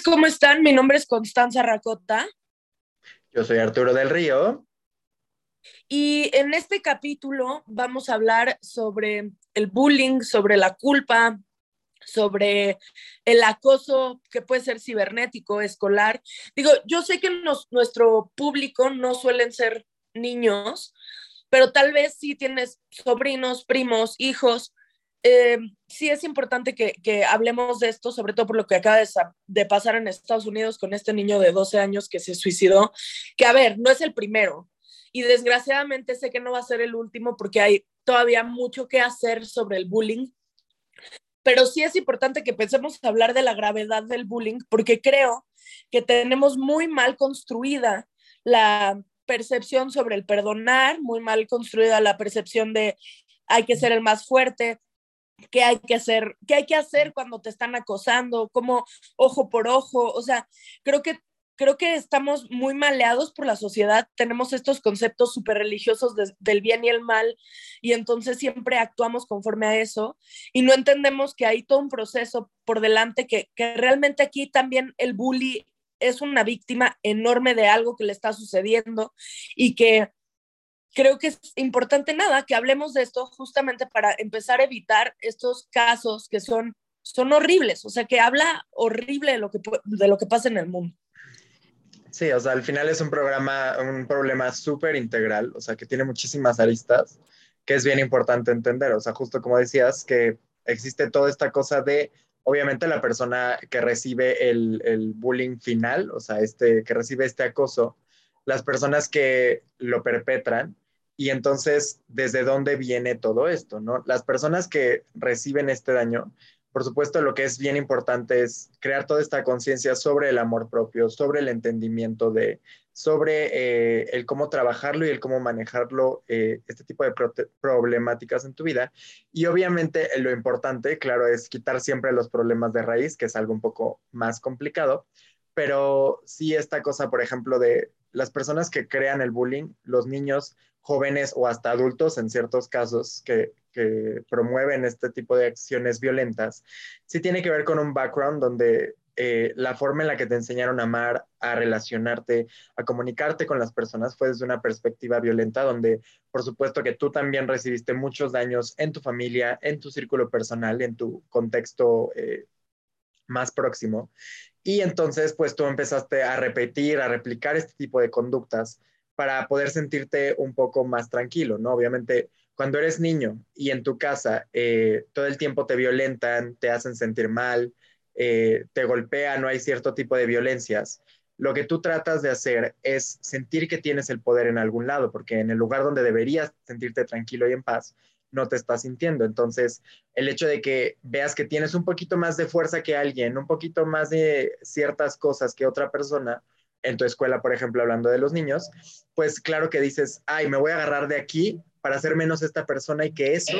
¿cómo están? Mi nombre es Constanza Racota. Yo soy Arturo del Río. Y en este capítulo vamos a hablar sobre el bullying, sobre la culpa, sobre el acoso que puede ser cibernético, escolar. Digo, yo sé que nuestro público no suelen ser niños, pero tal vez si tienes sobrinos, primos, hijos. Eh, sí es importante que, hablemos de esto, sobre todo por lo que acaba de, de, pasar en Estados Unidos con este niño de 12 años que se suicidó, que a ver, no es el primero. Y desgraciadamente sé que no va a ser el último porque hay todavía mucho que hacer sobre el bullying pero sí es importante que pensemos hablar de la gravedad del bullying, porque creo que tenemos muy mal construida la percepción sobre el perdonar, muy mal construida la percepción de hay que ser el más fuerte, qué hay que hacer, qué hay que hacer cuando te están acosando, como ojo por ojo, o sea, creo que creo que estamos muy maleados por la sociedad, tenemos estos conceptos súper religiosos del bien y el mal y entonces siempre actuamos conforme a eso y no entendemos que hay todo un proceso por delante que, que realmente aquí también el bully es una víctima enorme de algo que le está sucediendo y que creo que es importante nada que hablemos de esto justamente para empezar a evitar estos casos que son, son horribles, o sea, que habla horrible de lo que, de lo que pasa en el mundo. Sí, o sea, al final es un programa, un problema súper integral, o sea, que tiene muchísimas aristas, que es bien importante entender, o sea, justo como decías, que existe toda esta cosa de, obviamente, la persona que recibe el, el bullying final, o sea, este, que recibe este acoso, las personas que lo perpetran, y entonces, ¿desde dónde viene todo esto? ¿no? Las personas que reciben este daño por supuesto, lo que es bien importante es crear toda esta conciencia sobre el amor propio, sobre el entendimiento de, sobre eh, el cómo trabajarlo y el cómo manejarlo, eh, este tipo de problemáticas en tu vida. Y obviamente lo importante, claro, es quitar siempre los problemas de raíz, que es algo un poco más complicado, pero sí esta cosa, por ejemplo, de las personas que crean el bullying, los niños jóvenes o hasta adultos en ciertos casos que, promueven este tipo de acciones violentas, sí tiene que ver con un background donde eh, la forma en la que te enseñaron a amar, a relacionarte, a comunicarte con las personas fue desde una perspectiva violenta, donde por supuesto que tú también recibiste muchos daños en tu familia, en tu círculo personal, en tu contexto eh, más próximo. Y entonces, pues tú empezaste a repetir, a replicar este tipo de conductas para poder sentirte un poco más tranquilo, ¿no? Obviamente, cuando eres niño y en tu casa eh, todo el tiempo te violentan, te hacen sentir mal, eh, te golpean, no hay cierto tipo de violencias, lo que tú tratas de hacer es sentir que tienes el poder en algún lado, porque en el lugar donde deberías sentirte tranquilo y en paz, no te estás sintiendo. Entonces, el hecho de que veas que tienes un poquito más de fuerza que alguien, un poquito más de ciertas cosas que otra persona, en tu escuela, por ejemplo, hablando de los niños, pues claro que dices, ay, me voy a agarrar de aquí para hacer menos esta persona y que eso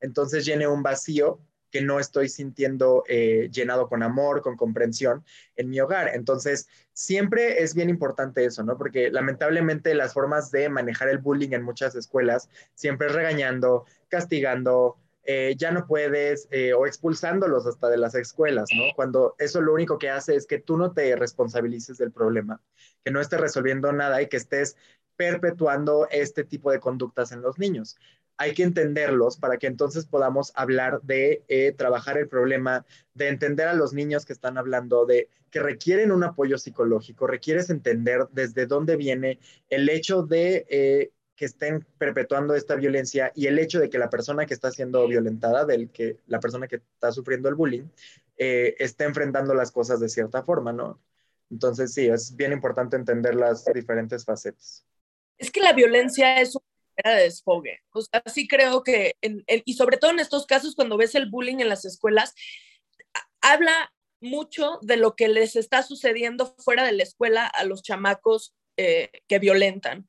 entonces llene un vacío que no estoy sintiendo eh, llenado con amor, con comprensión en mi hogar. Entonces, siempre es bien importante eso, ¿no? Porque lamentablemente las formas de manejar el bullying en muchas escuelas siempre es regañando, castigando, eh, ya no puedes, eh, o expulsándolos hasta de las escuelas, ¿no? Cuando eso lo único que hace es que tú no te responsabilices del problema, que no estés resolviendo nada y que estés perpetuando este tipo de conductas en los niños. Hay que entenderlos para que entonces podamos hablar de eh, trabajar el problema, de entender a los niños que están hablando, de que requieren un apoyo psicológico, requieres entender desde dónde viene el hecho de que estén perpetuando esta violencia y el hecho de que la persona que está siendo violentada, del que la persona que está sufriendo el bullying, eh, esté enfrentando las cosas de cierta forma, ¿no? Entonces sí, es bien importante entender las diferentes facetas. Es que la violencia es una manera de desfogue. O creo que, y sobre todo en estos casos, cuando ves el bullying en las escuelas, habla mucho de lo que les está sucediendo fuera de la escuela a los chamacos eh, que violentan.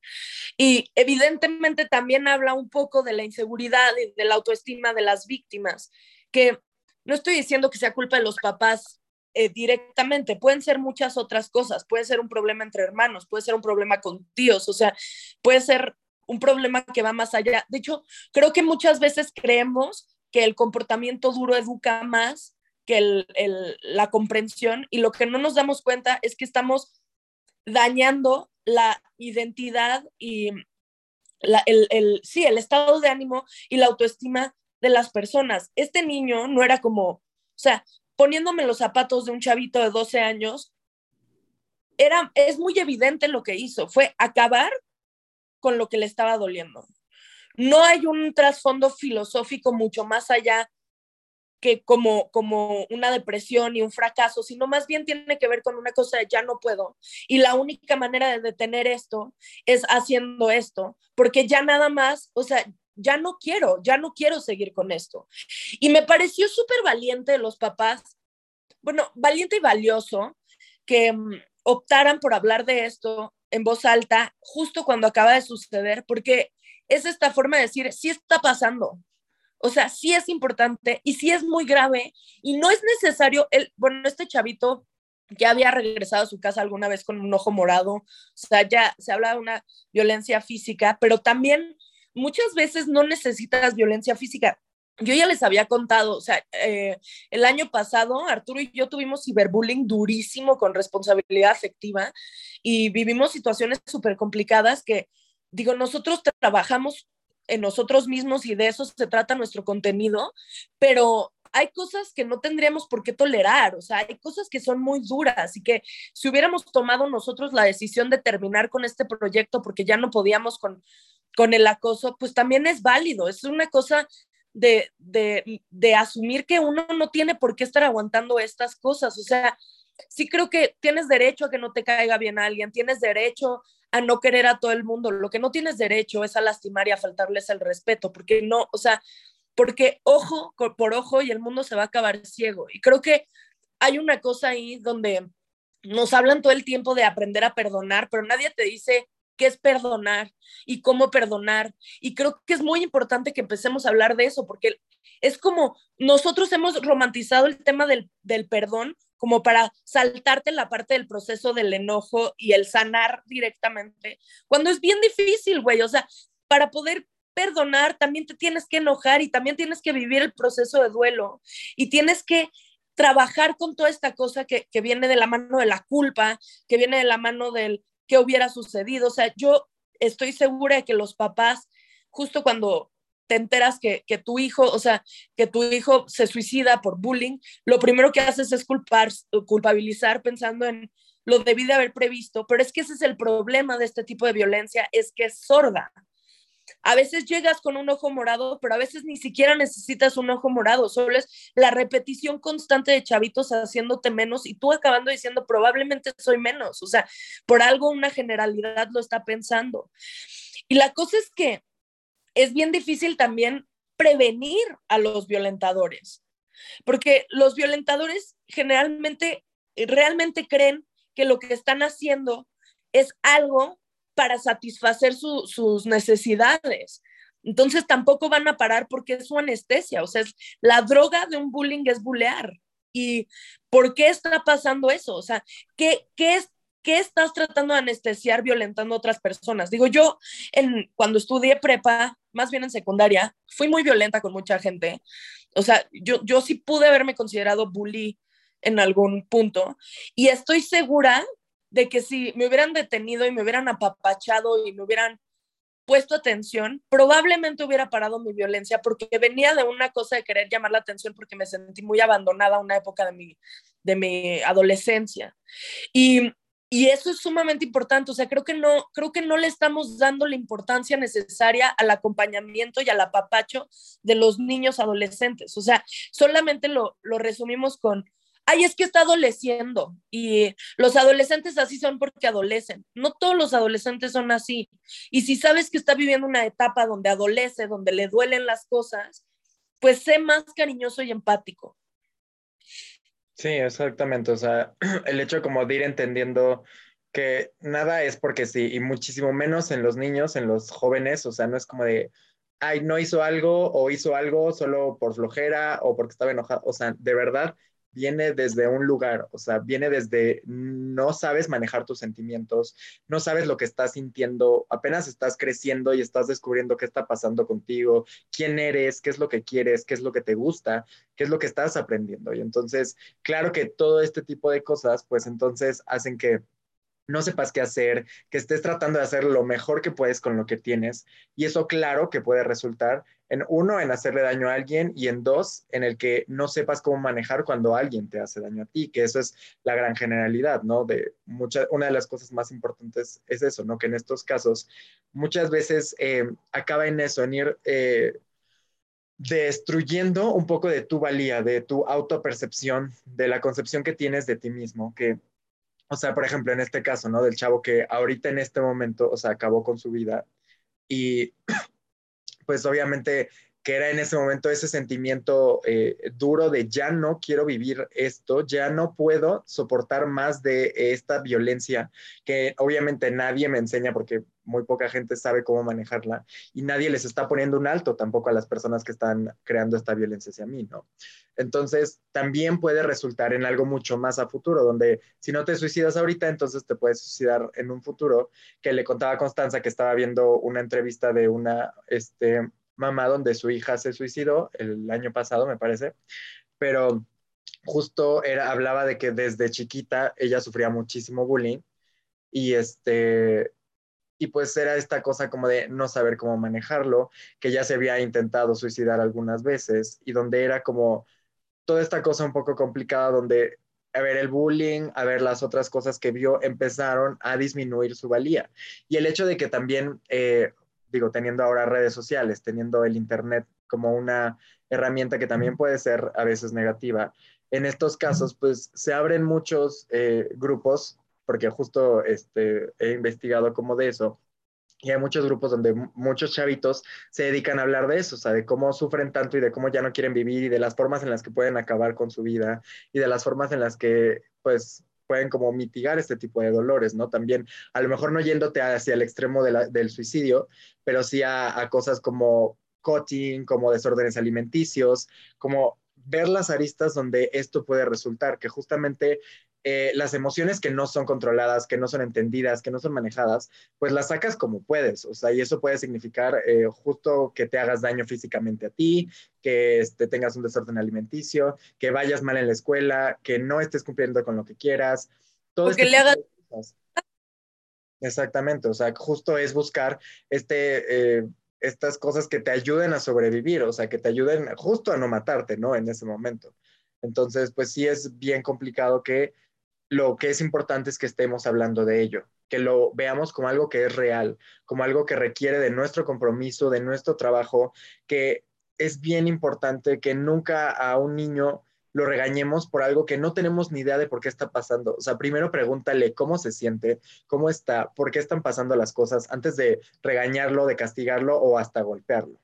Y evidentemente también habla un poco de la inseguridad y de la autoestima de las víctimas, que no estoy diciendo que sea culpa de los papás eh, directamente, pueden ser muchas otras cosas, puede ser un problema entre hermanos, puede ser un problema con tíos, o sea, puede ser un problema que va más allá. De hecho, creo que muchas veces creemos que el comportamiento duro educa más que la comprensión y lo que no nos damos cuenta es que estamos dañando la identidad y el, sí, el estado de ánimo y la autoestima de las personas. Este niño no era como, o sea, poniéndome los zapatos de un chavito de 12 años, era, es muy evidente lo que hizo, fue acabar con lo que le estaba doliendo. No hay un trasfondo filosófico mucho más allá que como, como una depresión y un fracaso, sino más bien tiene que ver con una cosa de ya no puedo. Y la única manera de detener esto es haciendo esto, porque ya nada más, o sea, ya no quiero, ya no quiero seguir con esto. Y me pareció súper valiente los papás, bueno, valiente y valioso que mm, optaran por hablar de esto en voz alta justo cuando acaba de suceder, porque es esta forma de decir, sí está pasando, o sea, sí es importante y sí es muy grave y no es necesario, el, bueno, este chavito ya había regresado a su casa alguna vez con un ojo morado, o sea, ya se habla de una violencia física, pero también muchas veces no necesitas violencia física. Yo ya les había contado, o sea, eh, el año pasado Arturo y yo tuvimos ciberbullying durísimo con responsabilidad afectiva y vivimos situaciones súper complicadas que, digo, nosotros trabajamos en nosotros mismos y de eso se trata nuestro contenido, pero hay cosas que no tendríamos por qué tolerar, o sea, hay cosas que son muy duras y que si hubiéramos tomado nosotros la decisión de terminar con este proyecto porque ya no podíamos con, con el acoso, pues también es válido, es una cosa de, de, de asumir que uno no tiene por qué estar aguantando estas cosas, o sea, sí creo que tienes derecho a que no te caiga bien alguien, tienes derecho a no querer a todo el mundo. Lo que no tienes derecho es a lastimar y a faltarles el respeto, porque no, o sea, porque ojo por ojo y el mundo se va a acabar ciego. Y creo que hay una cosa ahí donde nos hablan todo el tiempo de aprender a perdonar, pero nadie te dice qué es perdonar y cómo perdonar. Y creo que es muy importante que empecemos a hablar de eso, porque es como nosotros hemos romantizado el tema del, del perdón como para saltarte la parte del proceso del enojo y el sanar directamente, cuando es bien difícil, güey, o sea, para poder perdonar también te tienes que enojar y también tienes que vivir el proceso de duelo y tienes que trabajar con toda esta cosa que, que viene de la mano de la culpa, que viene de la mano del que hubiera sucedido. O sea, yo estoy segura de que los papás, justo cuando te enteras que, tu hijo, o sea, que tu hijo se suicida por bullying, lo primero que haces es culpar, culpabilizar pensando en lo debí de haber previsto, pero es que ese es el problema de este tipo de violencia, es que es sorda. A veces llegas con un ojo morado, pero a veces ni siquiera necesitas un ojo morado, solo es la repetición constante de chavitos haciéndote menos y tú acabando diciendo probablemente soy menos, o sea, por algo una generalidad lo está pensando. Y la cosa es que es bien difícil también prevenir a los violentadores, porque los violentadores generalmente realmente creen que lo que están haciendo es algo para satisfacer sus necesidades. Entonces tampoco van a parar porque es su anestesia, o sea, la droga de un bullying es bulear. ¿Y por qué está pasando eso? O sea, ¿qué, qué, es, ¿qué estás tratando de anestesiar violentando a otras personas? Digo, yo en, cuando estudié prepa, más bien en secundaria, fui muy violenta con mucha gente. O sea, yo, yo sí pude haberme considerado bully en algún punto y estoy segura de que si me hubieran detenido y me hubieran apapachado y me hubieran puesto atención, probablemente hubiera parado mi violencia porque venía de una cosa de querer llamar la atención porque me sentí muy abandonada una época de mi, de mi adolescencia. Y y eso es sumamente importante, o sea, creo que no, creo que no le estamos dando la importancia necesaria al acompañamiento y al apapacho de los niños adolescentes. O sea, solamente lo, lo resumimos con, ay, es que está adoleciendo y los adolescentes así son porque adolecen. No todos los adolescentes son así. Y si sabes que está viviendo una etapa donde adolece, donde le duelen las cosas, pues sé más cariñoso y empático. Sí, exactamente. O sea, el hecho como de ir entendiendo que nada es porque sí, y muchísimo menos en los niños, en los jóvenes, o sea, no es como de, ay, no hizo algo o hizo algo solo por flojera o porque estaba enojado. O sea, de verdad, viene desde un lugar, o sea, viene desde no sabes manejar tus sentimientos, no sabes lo que estás sintiendo, apenas estás creciendo y estás descubriendo qué está pasando contigo, quién eres, qué es lo que quieres, qué es lo que te gusta, qué es lo que estás aprendiendo. Y entonces, claro que todo este tipo de cosas, pues entonces hacen que no sepas qué hacer, que estés tratando de hacer lo mejor que puedes con lo que tienes. Y eso claro que puede resultar en uno, en hacerle daño a alguien y en dos, en el que no sepas cómo manejar cuando alguien te hace daño a ti, que eso es la gran generalidad, ¿no? De mucha, una de las cosas más importantes es eso, ¿no? Que en estos casos muchas veces eh, acaba en eso, en ir... Eh, destruyendo un poco de tu valía, de tu autopercepción, de la concepción que tienes de ti mismo, que o sea, por ejemplo, en este caso, ¿no? Del chavo que ahorita en este momento, o sea, acabó con su vida y pues obviamente que era en ese momento ese sentimiento eh, duro de ya no quiero vivir esto, ya no puedo soportar más de esta violencia que obviamente nadie me enseña porque muy poca gente sabe cómo manejarla y nadie les está poniendo un alto tampoco a las personas que están creando esta violencia hacia mí, ¿no? Entonces, también puede resultar en algo mucho más a futuro, donde si no te suicidas ahorita, entonces te puedes suicidar en un futuro, que le contaba Constanza que estaba viendo una entrevista de una, este, mamá donde su hija se suicidó el año pasado, me parece, pero justo era, hablaba de que desde chiquita ella sufría muchísimo bullying y este y pues era esta cosa como de no saber cómo manejarlo, que ya se había intentado suicidar algunas veces y donde era como toda esta cosa un poco complicada donde a ver, el bullying, a ver, las otras cosas que vio empezaron a disminuir su valía. Y el hecho de que también, eh, digo, teniendo ahora redes sociales, teniendo el Internet como una herramienta que también puede ser a veces negativa, en estos casos, pues se abren muchos eh, grupos, porque justo este, he investigado como de eso, y hay muchos grupos donde muchos chavitos se dedican a hablar de eso, o sea, de cómo sufren tanto y de cómo ya no quieren vivir y de las formas en las que pueden acabar con su vida y de las formas en las que, pues, pueden como mitigar este tipo de dolores, ¿no? También, a lo mejor no yéndote hacia el extremo del suicidio, pero sí a, cosas como cutting, como desórdenes alimenticios, como ver las aristas donde esto puede resultar, que justamente eh, las emociones que no son controladas, que no son entendidas, que no son manejadas, pues las sacas como puedes. O sea, y eso puede significar eh, justo que te hagas daño físicamente a ti, que este, tengas un desorden alimenticio, que vayas mal en la escuela, que no estés cumpliendo con lo que quieras. Todo que le hagas... Exactamente, o sea, justo es buscar este... Eh, estas cosas que te ayuden a sobrevivir, o sea, que te ayuden justo a no matarte, ¿no? En ese momento. Entonces, pues sí es bien complicado que lo que es importante es que estemos hablando de ello, que lo veamos como algo que es real, como algo que requiere de nuestro compromiso, de nuestro trabajo, que es bien importante que nunca a un niño lo regañemos por algo que no tenemos ni idea de por qué está pasando. O sea, primero pregúntale cómo se siente, cómo está, por qué están pasando las cosas antes de regañarlo, de castigarlo o hasta golpearlo.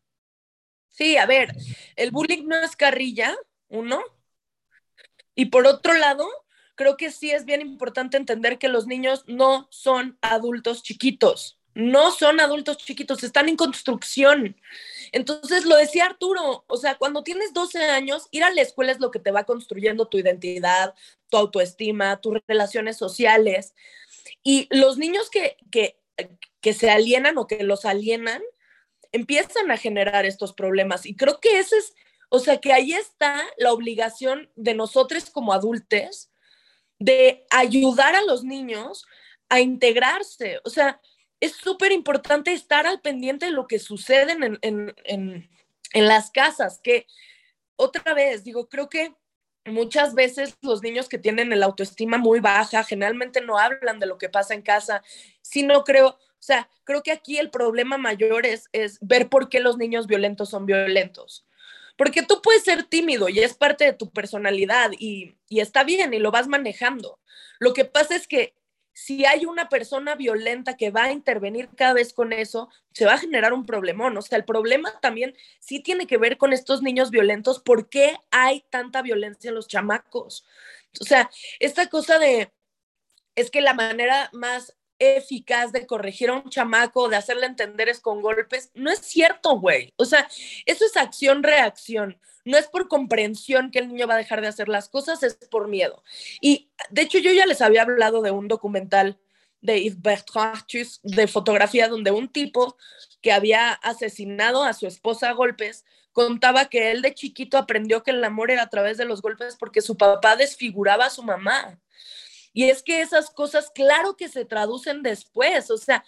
Sí, a ver, el bullying no es carrilla, uno. Y por otro lado, creo que sí es bien importante entender que los niños no son adultos chiquitos, no son adultos chiquitos, están en construcción. Entonces, lo decía Arturo, o sea, cuando tienes 12 años, ir a la escuela es lo que te va construyendo tu identidad, tu autoestima, tus relaciones sociales. Y los niños que, que, que se alienan o que los alienan, empiezan a generar estos problemas. Y creo que ese es, o sea, que ahí está la obligación de nosotros como adultos de ayudar a los niños a integrarse. O sea, es súper importante estar al pendiente de lo que sucede en, las casas, que otra vez, digo, creo que muchas veces los niños que tienen el autoestima muy baja generalmente no hablan de lo que pasa en casa, sino creo, o sea, creo que aquí el problema mayor es, es ver por qué los niños violentos son violentos. Porque tú puedes ser tímido y es parte de tu personalidad y, está bien y lo vas manejando. Lo que pasa es que si hay una persona violenta que va a intervenir cada vez con eso, se va a generar un problemón. O sea, el problema también sí tiene que ver con estos niños violentos. ¿Por qué hay tanta violencia en los chamacos? O sea, esta cosa de, es que la manera más eficaz de corregir a un chamaco, de hacerle entender es con golpes. No es cierto, güey. O sea, eso es acción-reacción. No es por comprensión que el niño va a dejar de hacer las cosas, es por miedo. Y de hecho yo ya les había hablado de un documental de Yves Bertrand de fotografía donde un tipo que había asesinado a su esposa a golpes contaba que él de chiquito aprendió que el amor era a través de los golpes porque su papá desfiguraba a su mamá. Y es que esas cosas, claro que se traducen después, o sea,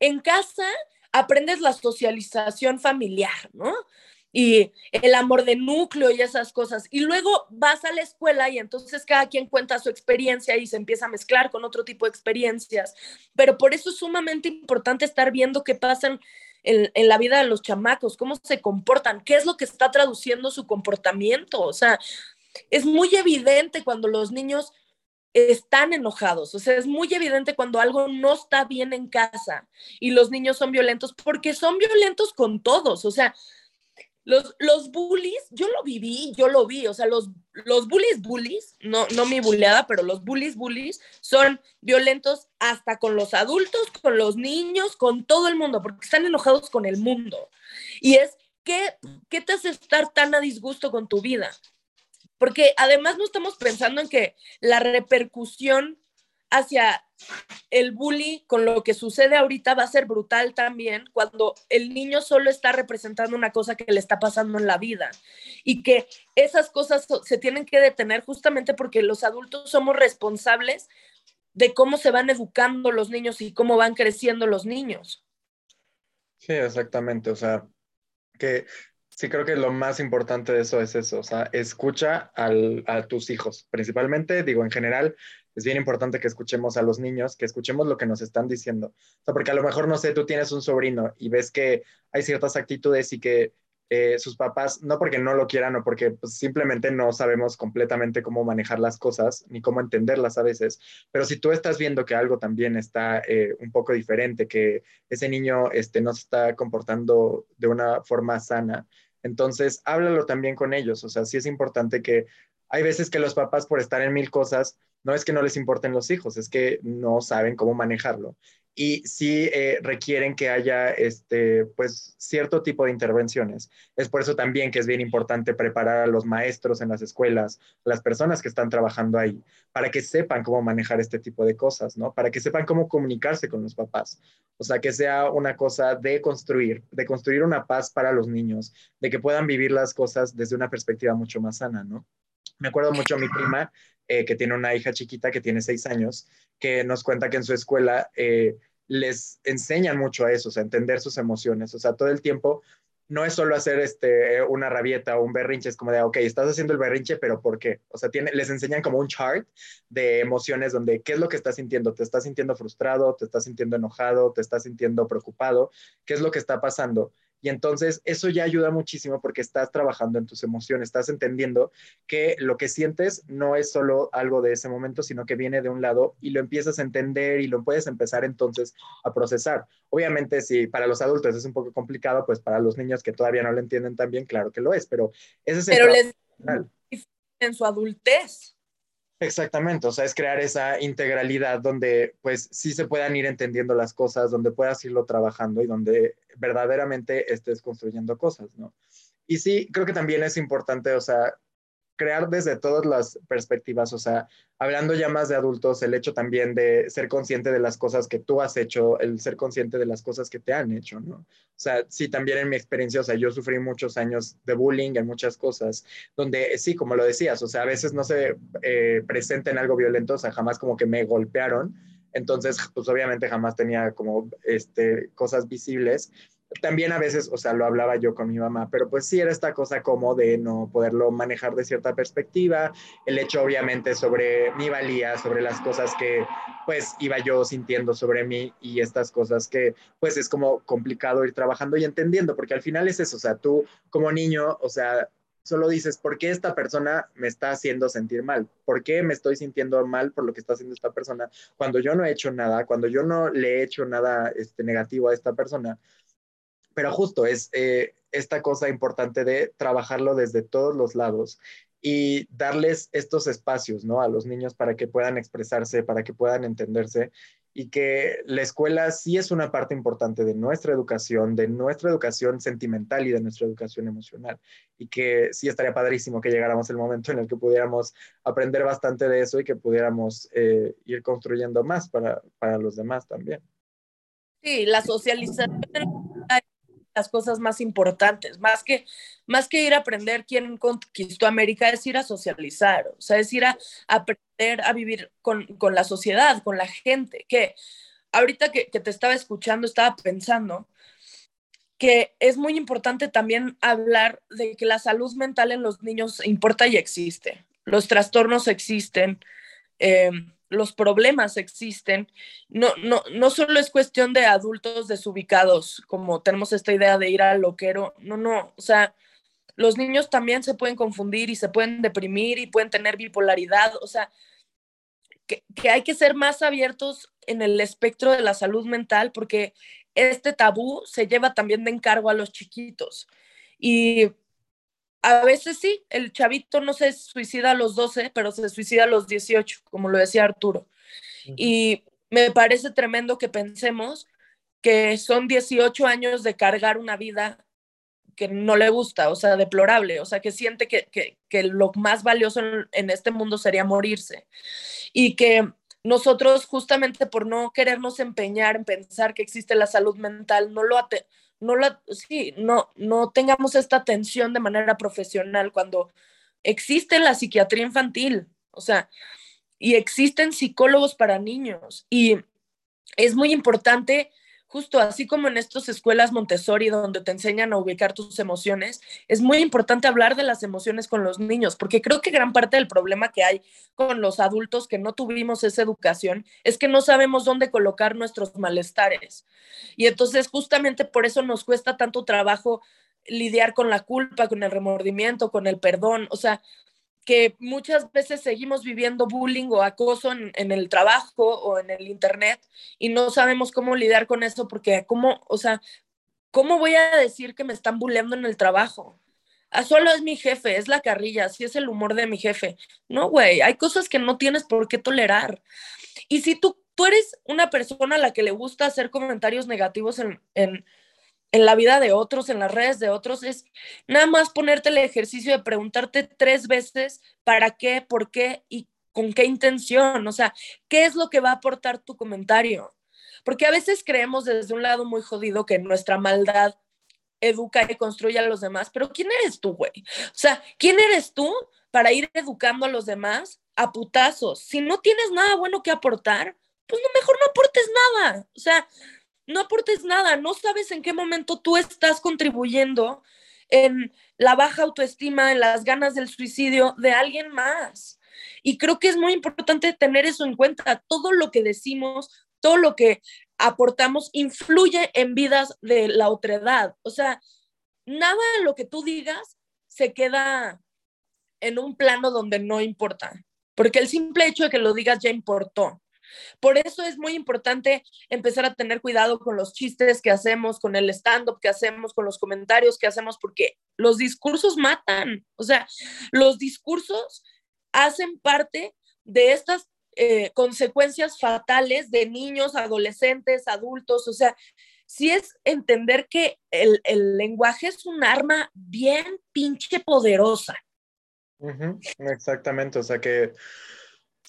en casa aprendes la socialización familiar, ¿no? y el amor de núcleo y esas cosas. Y luego vas a la escuela y entonces cada quien cuenta su experiencia y se empieza a mezclar con otro tipo de experiencias. Pero por eso es sumamente importante estar viendo qué pasa en, en, la vida de los chamacos, cómo se comportan, qué es lo que está traduciendo su comportamiento. O sea, es muy evidente cuando los niños están enojados. O sea, es muy evidente cuando algo no está bien en casa y los niños son violentos porque son violentos con todos. O sea, los, los bullies, yo lo viví, yo lo vi, o sea, los, los bullies bullies, no, no mi bulleada, pero los bullies bullies son violentos hasta con los adultos, con los niños, con todo el mundo, porque están enojados con el mundo. Y es, ¿qué, qué te hace estar tan a disgusto con tu vida? Porque además no estamos pensando en que la repercusión hacia el bully con lo que sucede ahorita va a ser brutal también cuando el niño solo está representando una cosa que le está pasando en la vida y que esas cosas se tienen que detener justamente porque los adultos somos responsables de cómo se van educando los niños y cómo van creciendo los niños. Sí, exactamente. O sea, que sí creo que lo más importante de eso es eso. O sea, escucha a tus hijos, principalmente, digo, en general, es bien importante que escuchemos a los niños, que escuchemos lo que nos están diciendo. O sea, porque a lo mejor, no sé, tú tienes un sobrino y ves que hay ciertas actitudes y que eh, sus papás, no porque no lo quieran o porque pues, simplemente no sabemos completamente cómo manejar las cosas ni cómo entenderlas a veces, pero si tú estás viendo que algo también está eh, un poco diferente, que ese niño este, no se está comportando de una forma sana, entonces háblalo también con ellos. O sea, sí es importante que hay veces que los papás por estar en mil cosas no es que no les importen los hijos, es que no saben cómo manejarlo. Y sí eh, requieren que haya este, pues, cierto tipo de intervenciones. Es por eso también que es bien importante preparar a los maestros en las escuelas, las personas que están trabajando ahí, para que sepan cómo manejar este tipo de cosas, ¿no? Para que sepan cómo comunicarse con los papás. O sea, que sea una cosa de construir, de construir una paz para los niños, de que puedan vivir las cosas desde una perspectiva mucho más sana, ¿no? Me acuerdo mucho a mi prima, eh, que tiene una hija chiquita que tiene seis años, que nos cuenta que en su escuela eh, les enseñan mucho a eso, o sea, entender sus emociones, o sea, todo el tiempo no es solo hacer este, una rabieta o un berrinche, es como de, ok, estás haciendo el berrinche, pero ¿por qué? O sea, tiene, les enseñan como un chart de emociones donde, ¿qué es lo que estás sintiendo? ¿Te estás sintiendo frustrado? ¿Te estás sintiendo enojado? ¿Te estás sintiendo preocupado? ¿Qué es lo que está pasando? Y entonces eso ya ayuda muchísimo porque estás trabajando en tus emociones, estás entendiendo que lo que sientes no es solo algo de ese momento, sino que viene de un lado y lo empiezas a entender y lo puedes empezar entonces a procesar. Obviamente si para los adultos es un poco complicado, pues para los niños que todavía no lo entienden tan bien, claro que lo es, pero ese es el... Pero les en su adultez. Exactamente, o sea, es crear esa integralidad donde pues sí se puedan ir entendiendo las cosas, donde puedas irlo trabajando y donde verdaderamente estés construyendo cosas, ¿no? Y sí, creo que también es importante, o sea, crear desde todas las perspectivas, o sea, hablando ya más de adultos, el hecho también de ser consciente de las cosas que tú has hecho, el ser consciente de las cosas que te han hecho, ¿no? O sea, sí, también en mi experiencia, o sea, yo sufrí muchos años de bullying en muchas cosas, donde sí, como lo decías, o sea, a veces no se eh, presenta en algo violento, o sea, jamás como que me golpearon, entonces, pues obviamente jamás tenía como este, cosas visibles, también a veces, o sea, lo hablaba yo con mi mamá, pero pues sí era esta cosa como de no poderlo manejar de cierta perspectiva, el hecho obviamente sobre mi valía, sobre las cosas que pues iba yo sintiendo sobre mí y estas cosas que pues es como complicado ir trabajando y entendiendo, porque al final es eso, o sea, tú como niño, o sea, solo dices, ¿por qué esta persona me está haciendo sentir mal? ¿Por qué me estoy sintiendo mal por lo que está haciendo esta persona cuando yo no he hecho nada, cuando yo no le he hecho nada este, negativo a esta persona? Pero justo es eh, esta cosa importante de trabajarlo desde todos los lados y darles estos espacios, ¿no? A los niños para que puedan expresarse, para que puedan entenderse y que la escuela sí es una parte importante de nuestra educación, de nuestra educación sentimental y de nuestra educación emocional. Y que sí estaría padrísimo que llegáramos el momento en el que pudiéramos aprender bastante de eso y que pudiéramos eh, ir construyendo más para, para los demás también. Sí, la socialización las cosas más importantes, más que, más que ir a aprender quién conquistó América, es ir a socializar, o sea, es ir a, aprender a vivir con, con, la sociedad, con la gente, que ahorita que, que te estaba escuchando, estaba pensando que es muy importante también hablar de que la salud mental en los niños importa y existe. Los trastornos existen. Eh, los problemas existen. No, no, no solo es cuestión de adultos desubicados, como tenemos esta idea de ir al loquero. No, no, o sea, los niños también se pueden confundir y se pueden deprimir y pueden tener bipolaridad. O sea, que, que hay que ser más abiertos en el espectro de la salud mental porque este tabú se lleva también de encargo a los chiquitos. Y a veces sí, el chavito no se suicida a los 12, pero se suicida a los 18, como lo decía Arturo. Y me parece tremendo que pensemos que son 18 años de cargar una vida que no le gusta, o sea, deplorable, o sea, que siente que, lo más valioso en, este mundo sería morirse. Y que nosotros, justamente por no querernos empeñar en pensar que existe la salud mental, no lo, no la, sí, no, no tengamos esta atención de manera profesional cuando existe la psiquiatría infantil, o sea, y existen psicólogos para niños. Y es muy importante justo así como en estas escuelas Montessori donde te enseñan a ubicar tus emociones, es muy importante hablar de las emociones con los niños, porque creo que gran parte del problema que hay con los adultos que no tuvimos esa educación es que no sabemos dónde colocar nuestros malestares. Y entonces justamente por eso nos cuesta tanto trabajo lidiar con la culpa, con el remordimiento, con el perdón, o sea, que muchas veces seguimos viviendo bullying o acoso en, el trabajo o en el internet y no sabemos cómo lidiar con eso porque cómo, o sea, ¿cómo voy a decir que me están bulleando en el trabajo? Ah, solo es mi jefe, es la carrilla, así es el humor de mi jefe. No, güey, hay cosas que no tienes por qué tolerar. Y si tú, tú eres una persona a la que le gusta hacer comentarios negativos en, en en la vida de otros, en las redes de otros, es nada más ponerte el ejercicio de preguntarte tres veces para qué, por qué y con qué intención, o sea, qué es lo que va a aportar tu comentario. Porque a veces creemos desde un lado muy jodido que nuestra maldad educa y construye a los demás, pero ¿quién eres tú, güey? O sea, ¿quién eres tú para ir educando a los demás a putazos? Si no tienes nada bueno que aportar, pues no, mejor no aportes nada. O sea, no aportes nada, no sabes en qué momento tú estás contribuyendo en la baja autoestima, en las ganas del suicidio de alguien más. Y creo que es muy importante tener eso en cuenta. Todo lo que decimos, todo lo que aportamos influye en vidas de la otredad. O sea, nada de lo que tú digas se queda en un plano donde no importa, porque el simple hecho de que lo digas ya importó. Por eso es muy importante empezar a tener cuidado con los chistes que hacemos, con el stand-up que hacemos, con los comentarios que hacemos, porque los discursos matan. O sea, los discursos hacen parte de estas eh, consecuencias fatales de niños, adolescentes, adultos. O sea, sí es entender que el, lenguaje es un arma bien pinche poderosa. Exactamente, o sea que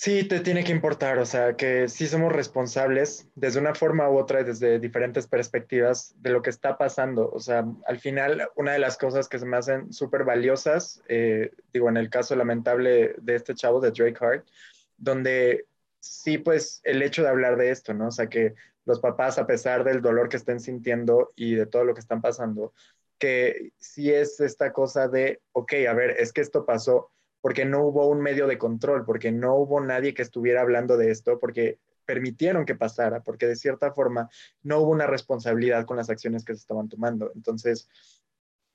Sí, te tiene que importar, o sea, que sí somos responsables desde una forma u otra, desde diferentes perspectivas de lo que está pasando. O sea, al final, una de las cosas que se me hacen súper valiosas, eh, digo, en el caso lamentable de este chavo, de Drake Hart, donde sí, pues el hecho de hablar de esto, ¿no? O sea, que los papás, a pesar del dolor que estén sintiendo y de todo lo que están pasando, que sí es esta cosa de, ok, a ver, es que esto pasó porque no hubo un medio de control, porque no hubo nadie que estuviera hablando de esto, porque permitieron que pasara, porque de cierta forma no hubo una responsabilidad con las acciones que se estaban tomando. Entonces,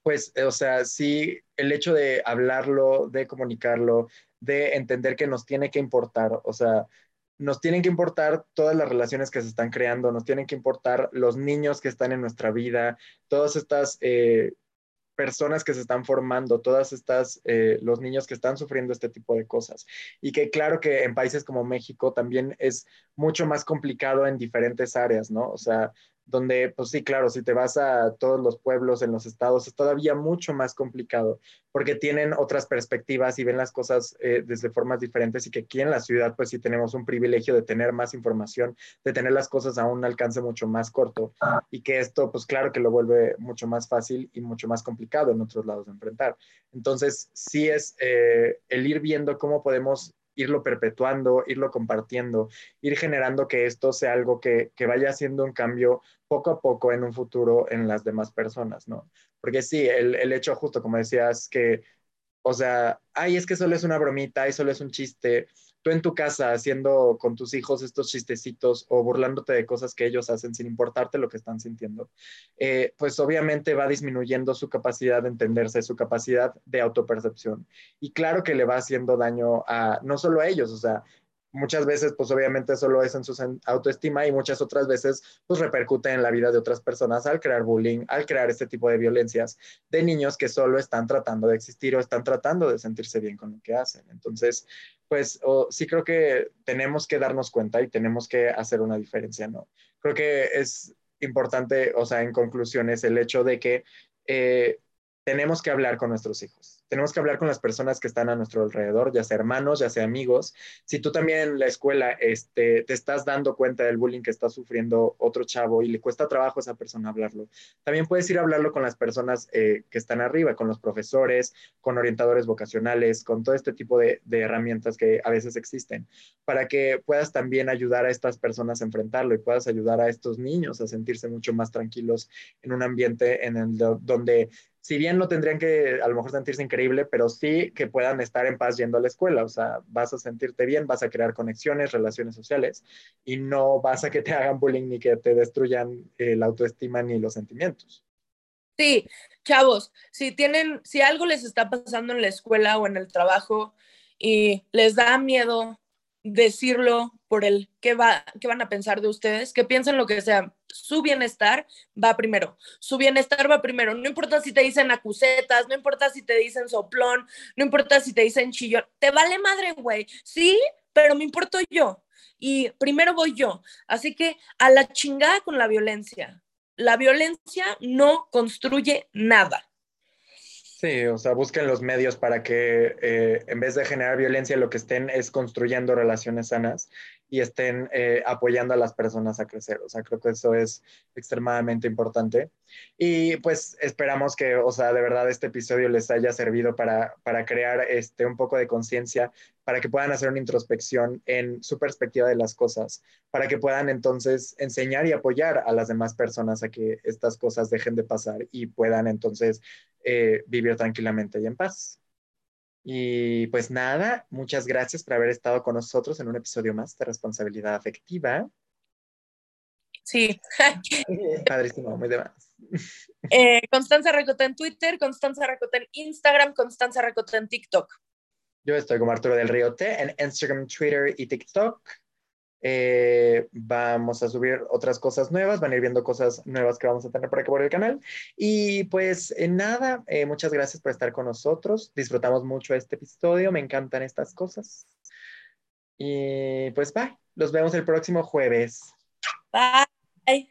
pues, o sea, sí, el hecho de hablarlo, de comunicarlo, de entender que nos tiene que importar, o sea, nos tienen que importar todas las relaciones que se están creando, nos tienen que importar los niños que están en nuestra vida, todas estas... Eh, personas que se están formando, todas estas, eh, los niños que están sufriendo este tipo de cosas. Y que claro que en países como México también es mucho más complicado en diferentes áreas, ¿no? O sea, donde, pues sí, claro, si te vas a todos los pueblos en los estados, es todavía mucho más complicado, porque tienen otras perspectivas y ven las cosas eh, desde formas diferentes y que aquí en la ciudad, pues sí tenemos un privilegio de tener más información, de tener las cosas a un alcance mucho más corto y que esto, pues claro que lo vuelve mucho más fácil y mucho más complicado en otros lados de enfrentar. Entonces, sí es eh, el ir viendo cómo podemos irlo perpetuando, irlo compartiendo, ir generando que esto sea algo que, vaya haciendo un cambio poco a poco en un futuro en las demás personas, ¿no? Porque sí, el, el hecho justo, como decías, que, o sea, ay, es que solo es una bromita, y solo es un chiste, tú en tu casa haciendo con tus hijos estos chistecitos o burlándote de cosas que ellos hacen sin importarte lo que están sintiendo, eh, pues obviamente va disminuyendo su capacidad de entenderse, su capacidad de autopercepción. Y claro que le va haciendo daño a no solo a ellos, o sea, muchas veces pues obviamente solo es en su autoestima y muchas otras veces pues repercute en la vida de otras personas al crear bullying, al crear este tipo de violencias de niños que solo están tratando de existir o están tratando de sentirse bien con lo que hacen. Entonces, pues sí creo que tenemos que darnos cuenta y tenemos que hacer una diferencia, ¿no? Creo que es importante, o sea, en conclusiones, el hecho de que eh, tenemos que hablar con nuestros hijos tenemos que hablar con las personas que están a nuestro alrededor, ya sea hermanos, ya sea amigos. Si tú también en la escuela este, te estás dando cuenta del bullying que está sufriendo otro chavo y le cuesta trabajo a esa persona hablarlo, también puedes ir a hablarlo con las personas eh, que están arriba, con los profesores, con orientadores vocacionales, con todo este tipo de, de herramientas que a veces existen, para que puedas también ayudar a estas personas a enfrentarlo y puedas ayudar a estos niños a sentirse mucho más tranquilos en un ambiente en el donde si bien no tendrían que a lo mejor sentirse increíble, pero sí que puedan estar en paz yendo a la escuela. O sea, vas a sentirte bien, vas a crear conexiones, relaciones sociales y no vas a que te hagan bullying ni que te destruyan eh, la autoestima ni los sentimientos. Sí, chavos, si tienen, si algo les está pasando en la escuela o en el trabajo y les da miedo decirlo por el qué, va, qué van a pensar de ustedes, que piensen lo que sea. Su bienestar va primero. Su bienestar va primero. No importa si te dicen acusetas, no importa si te dicen soplón, no importa si te dicen chillón. Te vale madre, güey. Sí, pero me importo yo. Y primero voy yo. Así que a la chingada con la violencia. La violencia no construye nada. Sí, o sea, busquen los medios para que eh, en vez de generar violencia, lo que estén es construyendo relaciones sanas y estén eh, apoyando a las personas a crecer. O sea, creo que eso es extremadamente importante. Y pues esperamos que, o sea, de verdad este episodio les haya servido para, para crear este, un poco de conciencia, para que puedan hacer una introspección en su perspectiva de las cosas, para que puedan entonces enseñar y apoyar a las demás personas a que estas cosas dejen de pasar y puedan entonces eh, vivir tranquilamente y en paz. Y pues nada, muchas gracias por haber estado con nosotros en un episodio más de responsabilidad afectiva. Sí. Padrísimo, muy de más. Eh, Constanza Recota en Twitter, Constanza Recota en Instagram, Constanza Recota en TikTok. Yo estoy como Arturo del Río T en Instagram, Twitter y TikTok. Eh, vamos a subir otras cosas nuevas, van a ir viendo cosas nuevas que vamos a tener por aquí por el canal. Y pues eh, nada, eh, muchas gracias por estar con nosotros. Disfrutamos mucho este episodio, me encantan estas cosas. Y pues bye, los vemos el próximo jueves. Bye.